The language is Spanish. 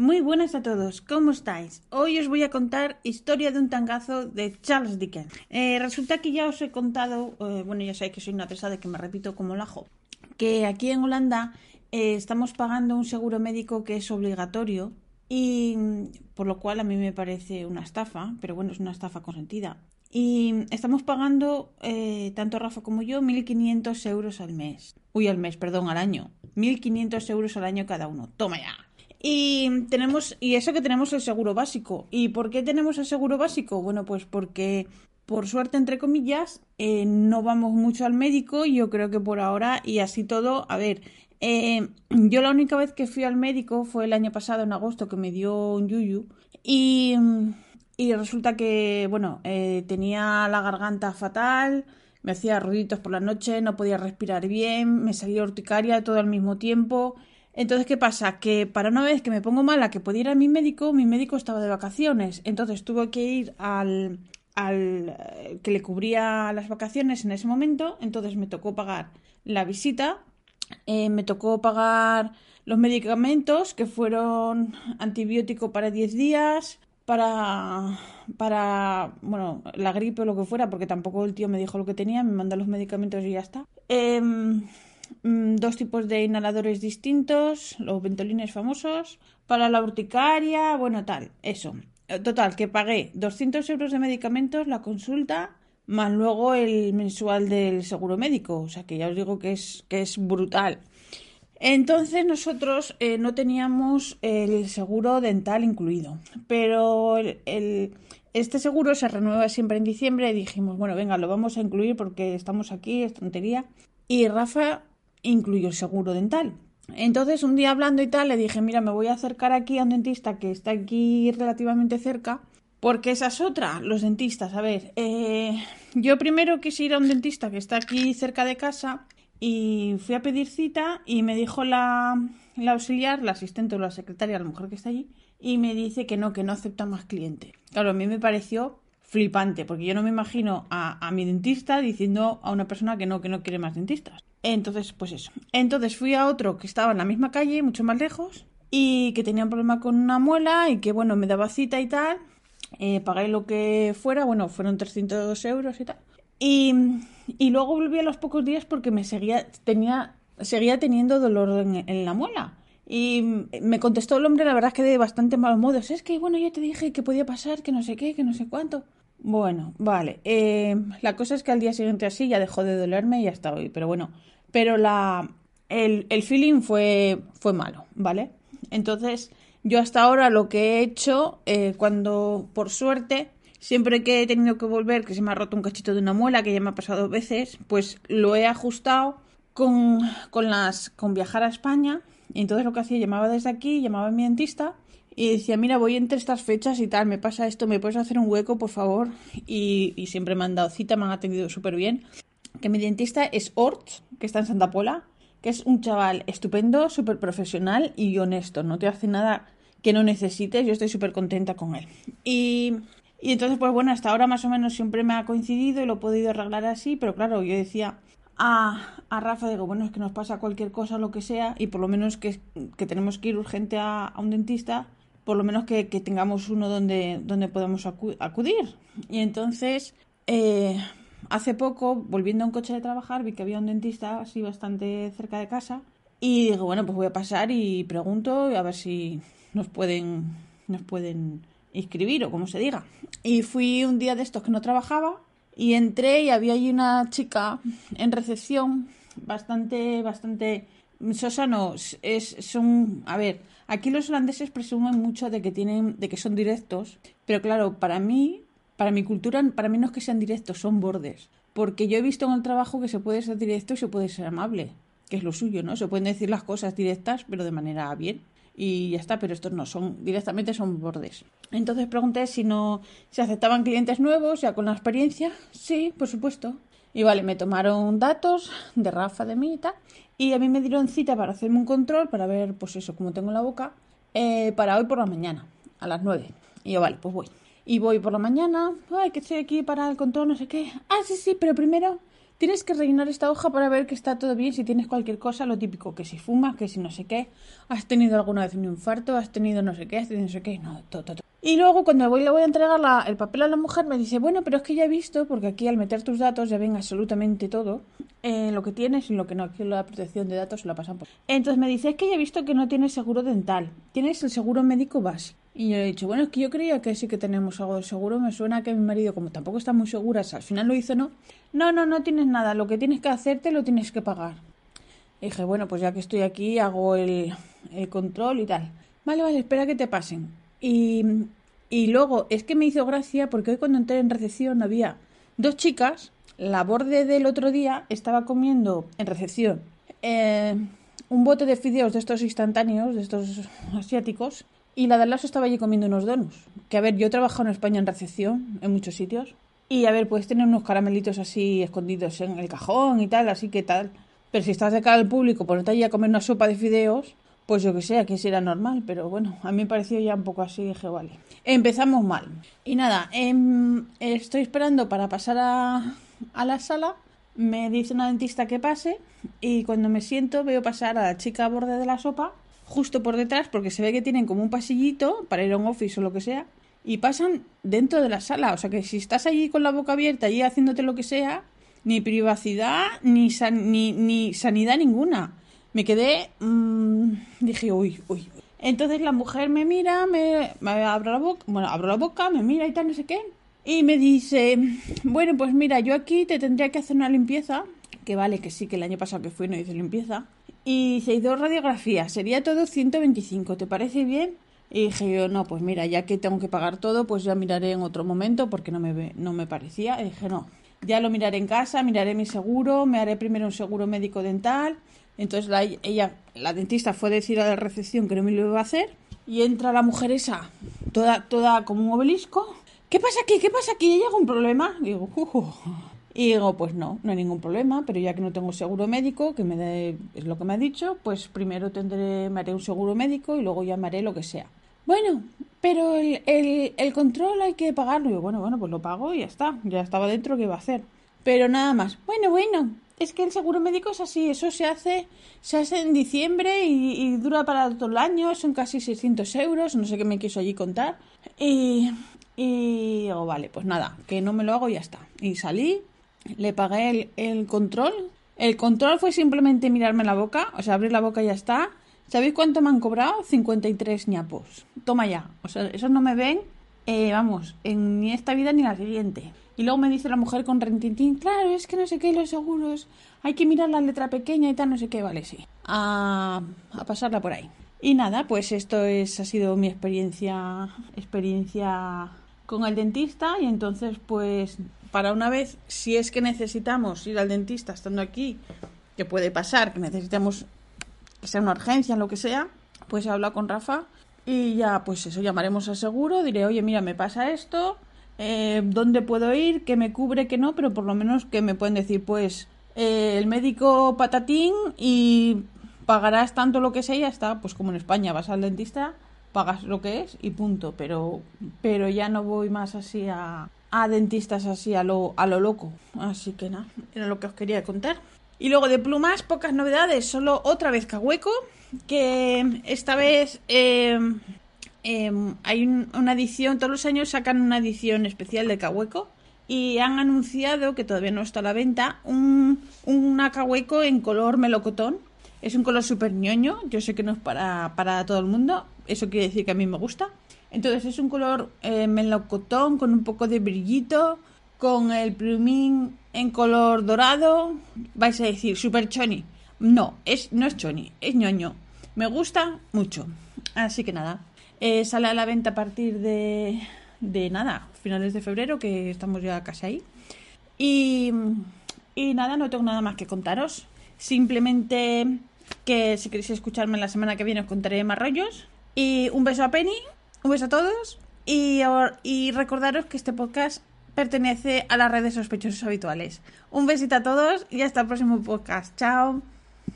Muy buenas a todos, ¿cómo estáis? Hoy os voy a contar Historia de un tangazo de Charles Dickens. Eh, resulta que ya os he contado, eh, bueno, ya sabéis que soy una pesada que me repito como lajo, que aquí en Holanda eh, estamos pagando un seguro médico que es obligatorio y por lo cual a mí me parece una estafa, pero bueno, es una estafa consentida. Y estamos pagando, tanto Rafa como yo, 1.500 euros al mes. Uy, al mes, perdón, al año. 1.500 euros al año cada uno. Toma ya. Y tenemos, y eso que tenemos el seguro básico. ¿Y por qué tenemos el seguro básico? Bueno, pues porque, por suerte, entre comillas, eh, no vamos mucho al médico, yo creo que por ahora, y así todo, a ver, eh, yo la única vez que fui al médico fue el año pasado, en agosto, que me dio un yuyu, y, y resulta que, bueno, eh, tenía la garganta fatal, me hacía ruiditos por la noche, no podía respirar bien, me salía urticaria todo al mismo tiempo, entonces, ¿qué pasa? Que para una vez que me pongo mala, que podía ir a mi médico, mi médico estaba de vacaciones. Entonces tuve que ir al, al eh, que le cubría las vacaciones en ese momento. Entonces me tocó pagar la visita, eh, me tocó pagar los medicamentos, que fueron antibiótico para 10 días, para, para, bueno, la gripe o lo que fuera, porque tampoco el tío me dijo lo que tenía, me manda los medicamentos y ya está. Eh, Mm, dos tipos de inhaladores distintos, los ventolines famosos, para la urticaria, bueno, tal, eso. Total, que pagué 200 euros de medicamentos, la consulta, más luego el mensual del seguro médico, o sea que ya os digo que es, que es brutal. Entonces nosotros eh, no teníamos el seguro dental incluido, pero el, este seguro se renueva siempre en diciembre y dijimos, bueno, venga, lo vamos a incluir porque estamos aquí, es tontería. Y Rafa incluyo el seguro dental. Entonces, un día hablando y tal, le dije, mira, me voy a acercar aquí a un dentista que está aquí relativamente cerca, porque esa es otra, los dentistas. A ver, eh, yo primero quise ir a un dentista que está aquí cerca de casa y fui a pedir cita y me dijo la, la auxiliar, la asistente o la secretaria, a lo mejor que está allí, y me dice que no, que no acepta más cliente. Claro, a mí me pareció flipante, porque yo no me imagino a, a mi dentista diciendo a una persona que no, que no quiere más dentistas. Entonces, pues eso. Entonces fui a otro que estaba en la misma calle, mucho más lejos, y que tenía un problema con una muela y que, bueno, me daba cita y tal. Eh, pagué lo que fuera, bueno, fueron 300 euros y tal. Y, y, luego volví a los pocos días porque me seguía, tenía, seguía teniendo dolor en, la muela. Y me contestó el hombre, la verdad es que de bastante malos modos. Es que, bueno, ya te dije que podía pasar, que no sé qué, que no sé cuánto. Bueno, vale. Eh, la cosa es que al día siguiente así ya dejó de dolerme y ya está hoy. Pero bueno, pero la, el, el feeling fue, fue malo, ¿vale? Entonces, yo hasta ahora lo que he hecho, eh, cuando por suerte, siempre que he tenido que volver, que se me ha roto un cachito de una muela, que ya me ha pasado dos veces, pues lo he ajustado con, con, las, con viajar a España. Y entonces lo que hacía, llamaba desde aquí, llamaba a mi dentista y decía, mira, voy entre estas fechas y tal, me pasa esto, ¿me puedes hacer un hueco, por favor? Y, siempre me han dado cita, me han atendido súper bien. Que mi dentista es Ort, que está en Santa Pola, que es un chaval estupendo, súper profesional y honesto, no te hace nada que no necesites, yo estoy súper contenta con él. Y, y entonces, pues bueno, hasta ahora más o menos siempre me ha coincidido y lo he podido arreglar así, pero claro, yo decía, a, a, Rafa, digo, bueno, es que nos pasa cualquier cosa, lo que sea, y por lo menos que, que tenemos que ir urgente a, a, un dentista, por lo menos que, tengamos uno donde, donde podamos acudir. Y entonces, eh, hace poco, volviendo a un coche de trabajar, vi que había un dentista así bastante cerca de casa. Y digo, bueno, pues voy a pasar y pregunto a ver si nos pueden, nos pueden inscribir o como se diga. Y fui un día de estos que no trabajaba y entré y había allí una chica en recepción bastante, bastante Sosa no, es, son, a ver, aquí los holandeses presumen mucho de que tienen, de que son directos, pero claro, para mí, para mi cultura, para mí no es que sean directos, son bordes, porque yo he visto en el trabajo que se puede ser directo y se puede ser amable, que es lo suyo, ¿no? Se pueden decir las cosas directas, pero de manera bien y ya está, pero estos no, son directamente son bordes. Entonces pregunté si no se aceptaban clientes nuevos, ya con la experiencia. Sí, por supuesto. Y vale, me tomaron datos de Rafa, de mí y tal. Y a mí me dieron cita para hacerme un control, para ver, pues eso, cómo tengo la boca, eh, para hoy por la mañana, a las 9. Y yo, vale, pues voy. Y voy por la mañana, ay, que estoy aquí para el control, no sé qué. Ah, sí, sí, pero primero tienes que rellenar esta hoja para ver que está todo bien, si tienes cualquier cosa, lo típico, que si fumas, que si no sé qué, has tenido alguna vez un infarto, has tenido no sé qué, has tenido no sé qué, no, todo, todo. Y luego cuando voy, le voy a entregar el papel a la mujer me dice, bueno, pero es que ya he visto, porque aquí al meter tus datos ya ven absolutamente todo, eh, lo que tienes y lo que no, aquí la protección de datos se la pasan por... Entonces me dice, es que ya he visto que no tienes seguro dental, tienes el seguro médico básico. Y yo he dicho, bueno, es que yo creía que sí que tenemos algo de seguro. Me suena que mi marido, como tampoco está muy segura, al final lo hizo, ¿no? No, no, no tienes nada. Lo que tienes que hacerte lo tienes que pagar. Y dije, bueno, pues ya que estoy aquí, hago el, el control y tal. Vale, vale, espera que te pasen. Y, y luego, es que me hizo gracia porque hoy cuando entré en recepción había dos chicas. La borde del otro día estaba comiendo en recepción eh, un bote de fideos de estos instantáneos, de estos asiáticos, y la de al estaba allí comiendo unos donuts. Que a ver, yo he trabajado en España en recepción, en muchos sitios. Y a ver, puedes tener unos caramelitos así escondidos en el cajón y tal, así que tal. Pero si estás de cara al público, ponerte allí a comer una sopa de fideos, pues yo que sé, aquí será normal. Pero bueno, a mí me pareció ya un poco así, dije, vale. Empezamos mal. Y nada, em, estoy esperando para pasar a, a la sala. Me dice una dentista que pase. Y cuando me siento, veo pasar a la chica a borde de la sopa justo por detrás porque se ve que tienen como un pasillito para ir a un office o lo que sea y pasan dentro de la sala. O sea que si estás allí con la boca abierta y haciéndote lo que sea, ni privacidad ni, ni, ni, sanidad ninguna. Me quedé. Mmm, dije, uy, uy. Entonces la mujer me mira, me, me abro la boca, bueno, abro la boca, me mira y tal, no sé qué. Y me dice, bueno, pues mira, yo aquí te tendría que hacer una limpieza. Que vale, que sí, que el año pasado que fui no hice limpieza y se hizo radiografía. Sería todo 125, ¿te parece bien? Y dije yo, no, pues mira, ya que tengo que pagar todo, pues ya miraré en otro momento porque no me, no me parecía. Y dije, no, ya lo miraré en casa, miraré mi seguro, me haré primero un seguro médico dental. Entonces la, ella, la dentista fue a decir a la recepción que no me lo iba a hacer. Y entra la mujer esa, toda, toda como un obelisco. ¿Qué pasa aquí? ¿Qué pasa aquí? ¿Hay algún problema? digo, y digo, pues no, no hay ningún problema, pero ya que no tengo seguro médico, que me dé, es lo que me ha dicho, pues primero tendré, me haré un seguro médico y luego llamaré lo que sea. Bueno, pero el, el, el control hay que pagarlo. Y yo, bueno, bueno, pues lo pago y ya está. Ya estaba dentro, ¿qué iba a hacer? Pero nada más. Bueno, bueno, es que el seguro médico es así, eso se hace, se hace en diciembre y, dura para todo el año, son casi 600 euros, no sé qué me quiso allí contar. Y, y digo, vale, pues nada, que no me lo hago y ya está. Y salí le pagué el, el, control. El control fue simplemente mirarme la boca, o sea, abrir la boca y ya está. ¿Sabéis cuánto me han cobrado? 53 ñapos. Toma ya. O sea, esos no me ven, eh, vamos, en ni esta vida ni la siguiente. Y luego me dice la mujer con rentintín, claro, es que no sé qué, los seguros, hay que mirar la letra pequeña y tal, no sé qué, vale, sí. A, a pasarla por ahí. Y nada, pues esto es, ha sido mi experiencia, experiencia con el dentista y entonces pues para una vez, si es que necesitamos ir al dentista estando aquí, que puede pasar, que necesitamos que sea una urgencia, lo que sea, pues habla con Rafa y ya, pues eso, llamaremos al seguro, diré, oye, mira, me pasa esto, eh, ¿dónde puedo ir? ¿Qué me cubre? ¿Qué no? Pero por lo menos que me pueden decir, pues, eh, el médico patatín y pagarás tanto lo que sea y ya está, pues como en España vas al dentista, pagas lo que es y punto, pero, pero ya no voy más así a, a dentistas así a lo, a lo loco. Así que nada, era lo que os quería contar. Y luego de plumas, pocas novedades, solo otra vez Cahueco, que esta vez eh, eh, hay una edición, todos los años sacan una edición especial de Cahueco y han anunciado, que todavía no está a la venta, un, un Cahueco en color melocotón. Es un color súper ñoño, yo sé que no es para, para todo el mundo, eso quiere decir que a mí me gusta. Entonces es un color eh, melocotón con un poco de brillito, con el plumín en color dorado. Vais a decir, super choni. No, es, no es choni, es ñoño. Me gusta mucho. Así que nada, eh, sale a la venta a partir de, de nada, finales de febrero, que estamos ya casi ahí. Y, y nada, no tengo nada más que contaros. Simplemente que si queréis escucharme la semana que viene os contaré más rollos. Y un beso a Penny un beso a todos y, y recordaros que este podcast pertenece a las redes sospechosos habituales. Un besito a todos y hasta el próximo podcast. Chao.